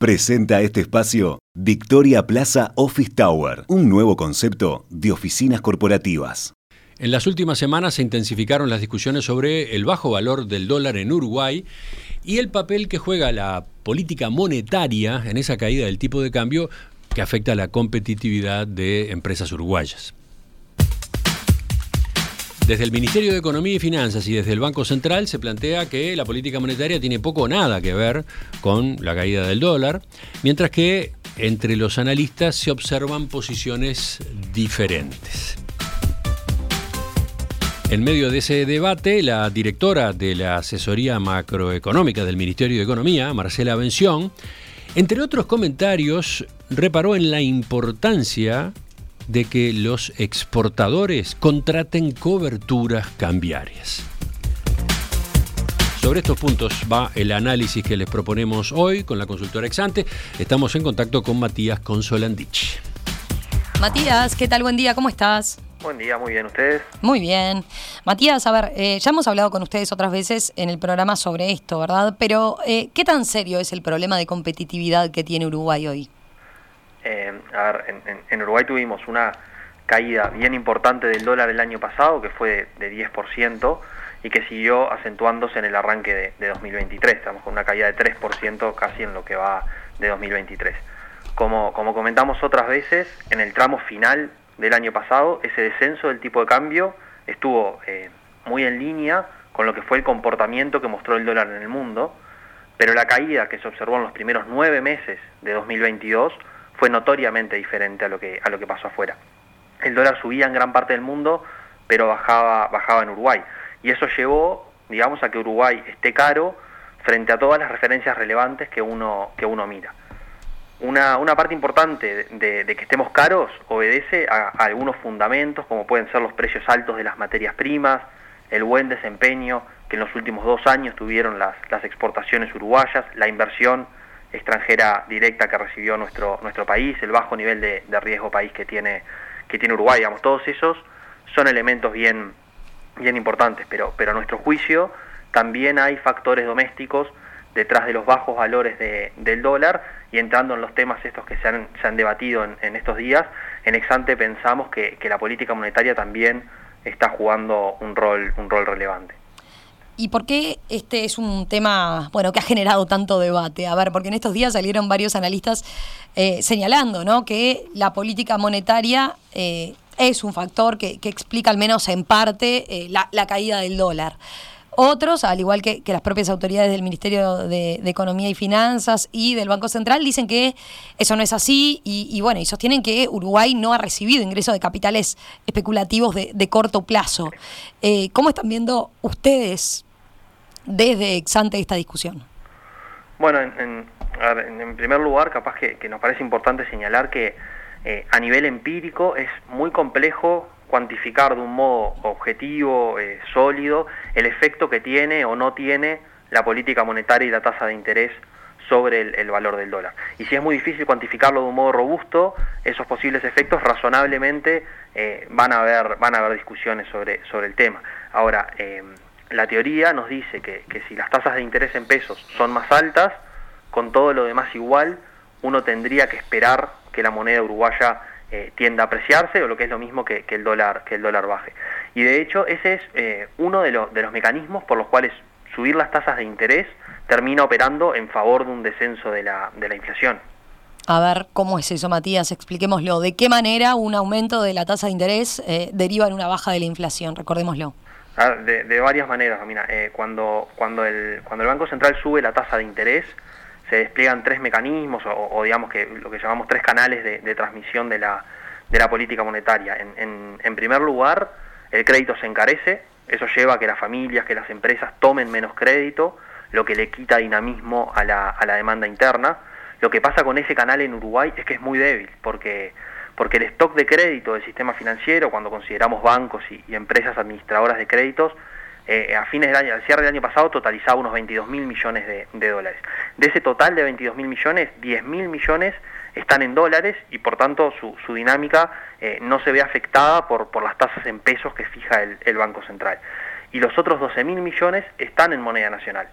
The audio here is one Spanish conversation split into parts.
Presenta este espacio Victoria Plaza Office Tower, un nuevo concepto de oficinas corporativas. En las últimas semanas se intensificaron las discusiones sobre el bajo valor del dólar en Uruguay y el papel que juega la política monetaria en esa caída del tipo de cambio que afecta a la competitividad de empresas uruguayas. Desde el Ministerio de Economía y Finanzas y desde el Banco Central se plantea que la política monetaria tiene poco o nada que ver con la caída del dólar, mientras que entre los analistas se observan posiciones diferentes. En medio de ese debate, la directora de la asesoría macroeconómica del Ministerio de Economía, Marcela Bención, entre otros comentarios, reparó en la importancia de que los exportadores contraten coberturas cambiarias. Sobre estos puntos va el análisis que les proponemos hoy con la consultora Exante. Estamos en contacto con Matías Consolandich. Matías, ¿qué tal? Buen día, ¿cómo estás? Buen día, muy bien, ¿ustedes? Muy bien. Matías, a ver, eh, ya hemos hablado con ustedes otras veces en el programa sobre esto, ¿verdad? Pero, eh, ¿qué tan serio es el problema de competitividad que tiene Uruguay hoy? Eh, en, Uruguay tuvimos una caída bien importante del dólar el año pasado, que fue de, 10%, y que siguió acentuándose en el arranque de, 2023. Estamos con una caída de 3% casi en lo que va de 2023. Como, como comentamos otras veces, en el tramo final del año pasado, ese descenso del tipo de cambio estuvo eh, muy en línea con lo que fue el comportamiento que mostró el dólar en el mundo, pero la caída que se observó en los primeros nueve meses de 2022 fue notoriamente diferente a lo que, a lo que pasó afuera. El dólar subía en gran parte del mundo, pero bajaba, bajaba en Uruguay. Y eso llevó, digamos, a que Uruguay esté caro frente a todas las referencias relevantes que uno, que uno mira. Una, una parte importante de, que estemos caros obedece a, algunos fundamentos, como pueden ser los precios altos de las materias primas, el buen desempeño que en los últimos dos años tuvieron las, las exportaciones uruguayas, la inversión extranjera directa que recibió nuestro, nuestro país, el bajo nivel de, riesgo país que tiene, que tiene Uruguay, digamos, todos esos son elementos bien, bien importantes, pero, pero a nuestro juicio también hay factores domésticos detrás de los bajos valores del dólar y entrando en los temas estos que se han, se han debatido en, estos días, en Exante pensamos que, la política monetaria también está jugando un rol, un rol relevante. ¿Y por qué este es un tema, bueno, que ha generado tanto debate? A ver, porque en estos días salieron varios analistas eh, señalando, ¿no? Que la política monetaria eh, es un factor que, explica al menos en parte eh, la, caída del dólar. Otros, al igual que, las propias autoridades del Ministerio de, Economía y Finanzas y del Banco Central, dicen que eso no es así y, bueno, y sostienen que Uruguay no ha recibido ingresos de capitales especulativos de, corto plazo. ¿Cómo están viendo ustedes desde Exante esta discusión? Bueno, en, primer lugar, capaz que, nos parece importante señalar que eh, a nivel empírico es muy complejo cuantificar de un modo objetivo, eh, sólido, el efecto que tiene o no tiene la política monetaria y la tasa de interés sobre el, valor del dólar. Y si es muy difícil cuantificarlo de un modo robusto, esos posibles efectos razonablemente eh, van, a haber, van a haber discusiones sobre, sobre el tema. Ahora, eh, la teoría nos dice que, que si las tasas de interés en pesos son más altas, con todo lo demás igual, uno tendría que esperar que la moneda uruguaya eh, tienda a apreciarse o lo que es lo mismo que, el dólar que el dólar baje y de hecho ese es eh, uno de, de los mecanismos por los cuales subir las tasas de interés termina operando en favor de un descenso de la, de la inflación. A ver, ¿cómo es eso, Matías? Expliquémoslo. ¿De qué manera un aumento de la tasa de interés eh, deriva en una baja de la inflación? Recordémoslo. De, varias maneras, mira, cuando, cuando, el, cuando el Banco Central sube la tasa de interés, se despliegan tres mecanismos o, digamos que lo que llamamos tres canales de, transmisión de la, de la, política monetaria. En, en, primer lugar, el crédito se encarece, eso lleva a que las familias, que las empresas tomen menos crédito, lo que le quita dinamismo a la, a la demanda interna. Lo que pasa con ese canal en Uruguay es que es muy débil, porque, porque el stock de crédito del sistema financiero, cuando consideramos bancos y empresas administradoras de créditos, eh, a fines del año, al cierre del año pasado, totalizaba unos 22 mil millones de, dólares. De ese total de 22 mil millones, 10 mil millones están en dólares y por tanto su, dinámica eh, no se ve afectada por, las tasas en pesos que fija el, Banco Central. Y los otros 12 mil millones están en moneda nacional.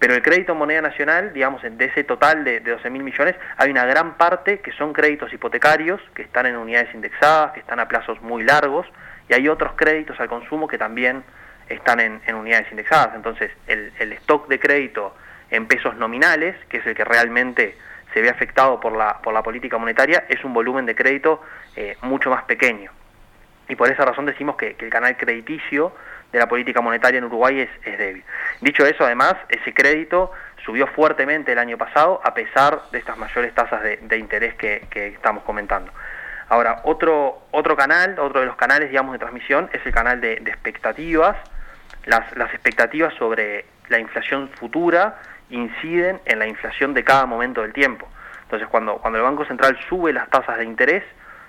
Pero el crédito en moneda nacional, digamos, de ese total de, de 12 mil millones, hay una gran parte que son créditos hipotecarios, que están en unidades indexadas, que están a plazos muy largos, y hay otros créditos al consumo que también están en, unidades indexadas. Entonces, el, stock de crédito en pesos nominales, que es el que realmente se ve afectado por la, por la política monetaria, es un volumen de crédito eh, mucho más pequeño. Y por esa razón decimos que, el canal crediticio de la política monetaria en Uruguay es, débil. Dicho eso, además, ese crédito subió fuertemente el año pasado a pesar de estas mayores tasas de, interés que, estamos comentando. Ahora, otro, otro canal, otro de los canales, digamos, de transmisión es el canal de, expectativas. Las, las expectativas sobre la inflación futura inciden en la inflación de cada momento del tiempo. Entonces, cuando, cuando el Banco Central sube las tasas de interés,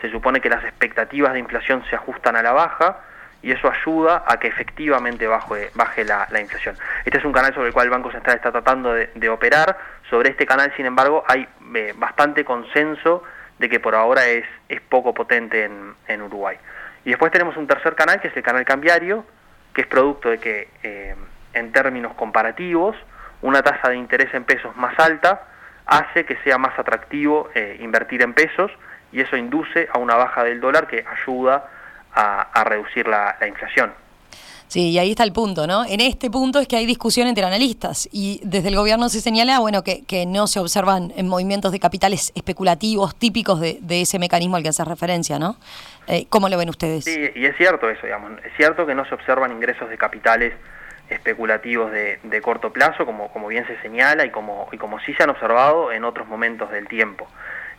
se supone que las expectativas de inflación se ajustan a la baja y eso ayuda a que efectivamente baje, baje la, inflación. Este es un canal sobre el cual el Banco Central está tratando de, operar. Sobre este canal, sin embargo, hay eh, bastante consenso de que por ahora es, es poco potente en, Uruguay. Y después tenemos un tercer canal, que es el canal cambiario, que es producto de que, eh, en términos comparativos, una tasa de interés en pesos más alta hace que sea más atractivo eh, invertir en pesos y eso induce a una baja del dólar que ayuda reducir la, inflación. Sí, y ahí está el punto, ¿no? En este punto es que hay discusión entre analistas y desde el gobierno se señala, bueno, que, no se observan en movimientos de capitales especulativos típicos de, ese mecanismo al que hace referencia, ¿no? Eh, ¿Cómo lo ven ustedes? Sí, y es cierto eso, digamos. Es cierto que no se observan ingresos de capitales especulativos de, corto plazo, como, como bien se señala y como, y como sí se han observado en otros momentos del tiempo.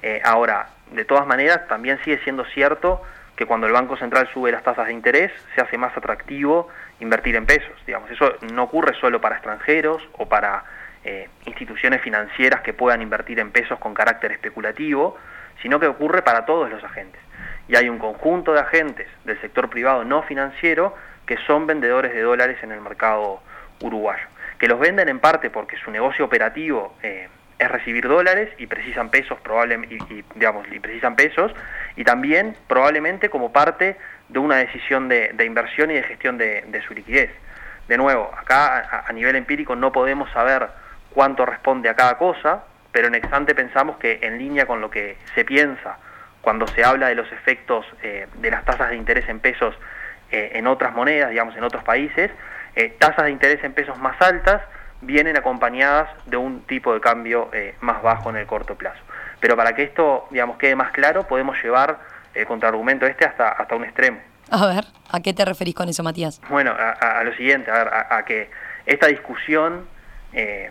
Eh, ahora, de todas maneras, también sigue siendo cierto que cuando el Banco Central sube las tasas de interés, se hace más atractivo invertir en pesos. Digamos, eso no ocurre solo para extranjeros o para eh, instituciones financieras que puedan invertir en pesos con carácter especulativo, sino que ocurre para todos los agentes. Y hay un conjunto de agentes del sector privado no financiero que son vendedores de dólares en el mercado uruguayo, que los venden en parte porque su negocio operativo eh, es recibir dólares y precisan pesos probablemente y, digamos precisan pesos y también probablemente como parte de una decisión de, inversión y de gestión de, su liquidez. De nuevo, acá a, nivel empírico no podemos saber cuánto responde a cada cosa, pero en Exante pensamos que en línea con lo que se piensa cuando se habla de los efectos eh, de las tasas de interés en pesos eh, en otras monedas, digamos en otros países, eh, tasas de interés en pesos más altas vienen acompañadas de un tipo de cambio eh, más bajo en el corto plazo. Pero para que esto, digamos, quede más claro, podemos llevar el contraargumento este hasta, hasta un extremo. A ver, ¿a qué te referís con eso, Matías? Bueno, a, lo siguiente, a, ver, a, que esta discusión eh,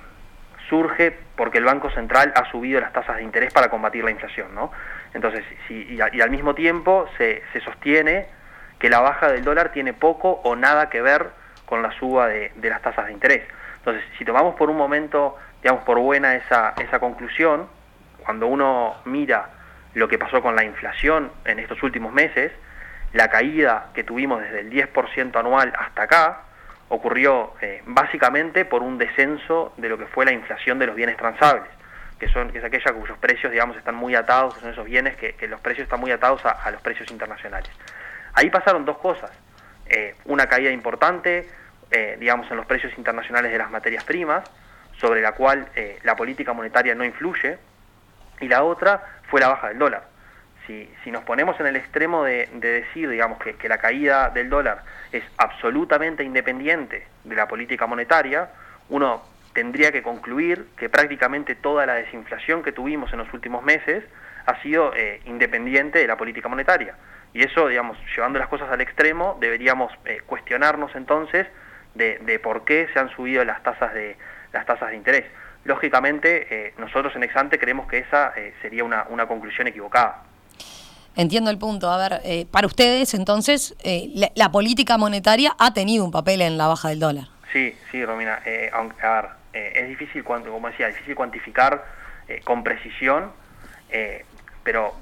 surge porque el Banco Central ha subido las tasas de interés para combatir la inflación, ¿no? Entonces, y, al mismo tiempo se, se, sostiene que la baja del dólar tiene poco o nada que ver con la suba de las tasas de interés. Entonces, si tomamos por un momento, digamos, por buena esa, esa conclusión, cuando uno mira lo que pasó con la inflación en estos últimos meses, la caída que tuvimos desde el 10% anual hasta acá ocurrió eh, básicamente por un descenso de lo que fue la inflación de los bienes transables, que, son, que es aquella cuyos precios, digamos, están muy atados, son esos bienes que, los precios están muy atados a, los precios internacionales. Ahí pasaron dos cosas, eh, una caída importante, eh, digamos, en los precios internacionales de las materias primas, sobre la cual eh, la política monetaria no influye, y la otra fue la baja del dólar. Si, si nos ponemos en el extremo de, decir, digamos, que, que, la caída del dólar es absolutamente independiente de la política monetaria, uno tendría que concluir que prácticamente toda la desinflación que tuvimos en los últimos meses ha sido eh, independiente de la política monetaria. Y eso, digamos, llevando las cosas al extremo, deberíamos cuestionarnos entonces de, por qué se han subido las tasas de, las tasas de interés. Lógicamente, eh, nosotros en Exante creemos que esa eh, sería una, conclusión equivocada. Entiendo el punto. A ver, eh, para ustedes, entonces, la, política monetaria ha tenido un papel en la baja del dólar. Sí, sí, Romina. aunque, a ver, es difícil, como decía, difícil cuantificar con precisión, pero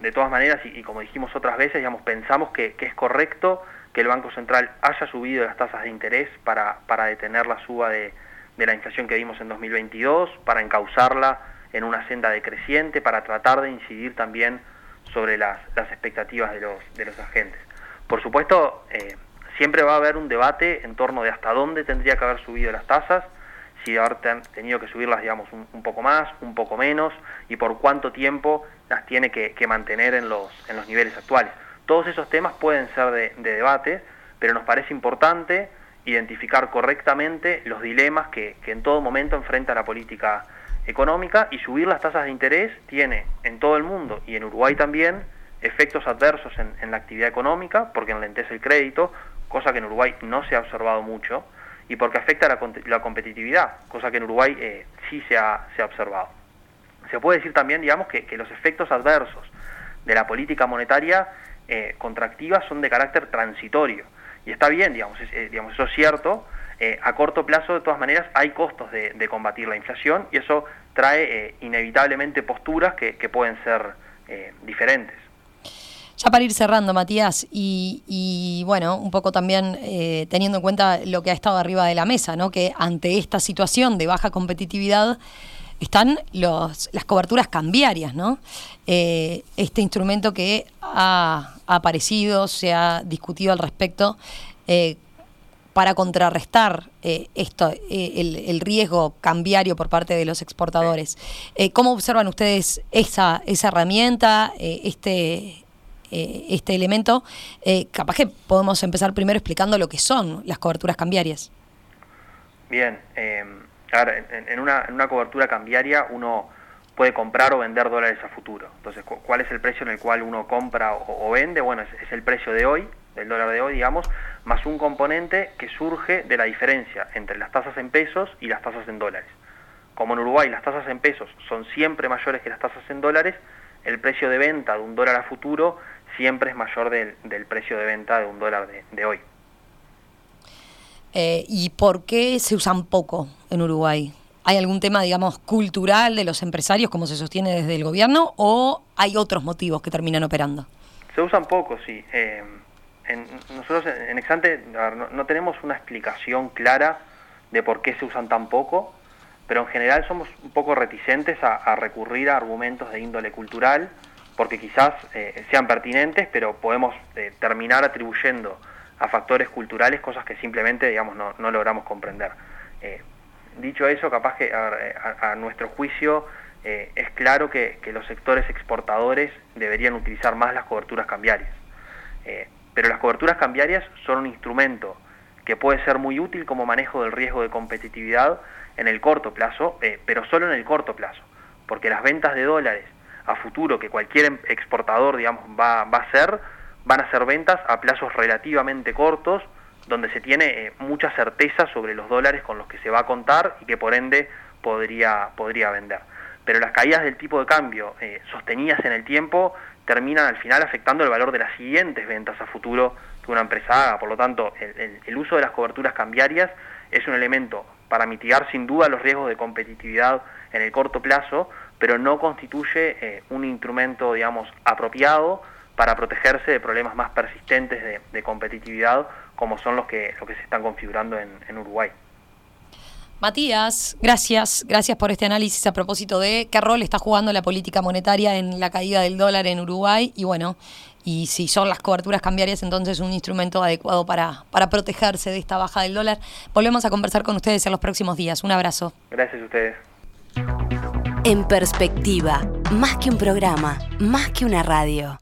de todas maneras, y, como dijimos otras veces, digamos, pensamos que, que es correcto que el Banco Central haya subido las tasas de interés para, para detener la suba de, de, la inflación que vimos en 2022, para encauzarla en una senda decreciente, para tratar de incidir también sobre las, las expectativas de los, de los agentes. Por supuesto, eh, siempre va a haber un debate en torno de hasta dónde tendría que haber subido las tasas, si haber tenido que subirlas, digamos, un, poco más, un poco menos, y por cuánto tiempo las tiene que, mantener en los, en los niveles actuales. Todos esos temas pueden ser de, debate, pero nos parece importante identificar correctamente los dilemas que, en todo momento enfrenta la política económica y subir las tasas de interés tiene en todo el mundo y en Uruguay también efectos adversos en, la actividad económica porque enlentece el crédito, cosa que en Uruguay no se ha observado mucho, y porque afecta la, la competitividad, cosa que en Uruguay eh, sí se ha, se observado. Se puede decir también, digamos, que, los efectos adversos de la política monetaria eh, contractiva son de carácter transitorio. Y está bien, digamos, eh, digamos eso es cierto. a corto plazo, de todas maneras, hay costos de, combatir la inflación y eso trae inevitablemente posturas que, pueden ser diferentes. Ya para ir cerrando, Matías, y, bueno, un poco también eh, teniendo en cuenta lo que ha estado arriba de la mesa, ¿no? que ante esta situación de baja competitividad están los, las coberturas cambiarias, ¿no? Eh, este instrumento que ha, aparecido, se ha discutido al respecto, eh, para contrarrestar esto, el, riesgo cambiario por parte de los exportadores. ¿Cómo observan ustedes esa, esa herramienta, este, eh, este elemento, eh, capaz que podemos empezar primero explicando lo que son las coberturas cambiarias. Bien, eh, en, una, en, una, cobertura cambiaria uno puede comprar o vender dólares a futuro. Entonces, ¿cuál es el precio en el cual uno compra o, vende? Bueno, es, el precio de hoy, del dólar de hoy, digamos, más un componente que surge de la diferencia entre las tasas en pesos y las tasas en dólares. Como en Uruguay las tasas en pesos son siempre mayores que las tasas en dólares, el precio de venta de un dólar a futuro siempre es mayor del, precio de venta de un dólar de, hoy. Eh, ¿Y por qué se usan poco en Uruguay? ¿Hay algún tema, digamos, cultural de los empresarios, como se sostiene desde el gobierno, o hay otros motivos que terminan operando? Se usan poco, sí. Eh, nosotros en Exante no, tenemos una explicación clara de por qué se usan tan poco, pero en general somos un poco reticentes a recurrir a argumentos de índole cultural porque quizás eh, sean pertinentes, pero podemos terminar atribuyendo a factores culturales cosas que simplemente digamos, no, logramos comprender. Eh, dicho eso, capaz que a, nuestro juicio es claro que, los sectores exportadores deberían utilizar más las coberturas cambiarias. pero las coberturas cambiarias son un instrumento que puede ser muy útil como manejo del riesgo de competitividad en el corto plazo, pero solo en el corto plazo, porque las ventas de dólares a futuro que cualquier em, exportador digamos, va, va a hacer, van a ser ventas a plazos relativamente cortos, donde se tiene eh, mucha certeza sobre los dólares con los que se va a contar y que por ende podría, podría vender. Pero las caídas del tipo de cambio eh, sostenidas en el tiempo terminan al final afectando el valor de las siguientes ventas a futuro que una empresa haga. Por lo tanto, el, uso de las coberturas cambiarias es un elemento para mitigar sin duda los riesgos de competitividad en el corto plazo, pero no constituye eh, un instrumento, digamos, apropiado para protegerse de problemas más persistentes de, competitividad como son los que, que se están configurando en, Uruguay. Matías, gracias, gracias por este análisis a propósito de qué rol está jugando la política monetaria en la caída del dólar en Uruguay y bueno, y si son las coberturas cambiarias, entonces un instrumento adecuado para, para protegerse de esta baja del dólar. Volvemos a conversar con ustedes en los próximos días. Un abrazo. Gracias a ustedes. En perspectiva, más que un programa, más que una radio.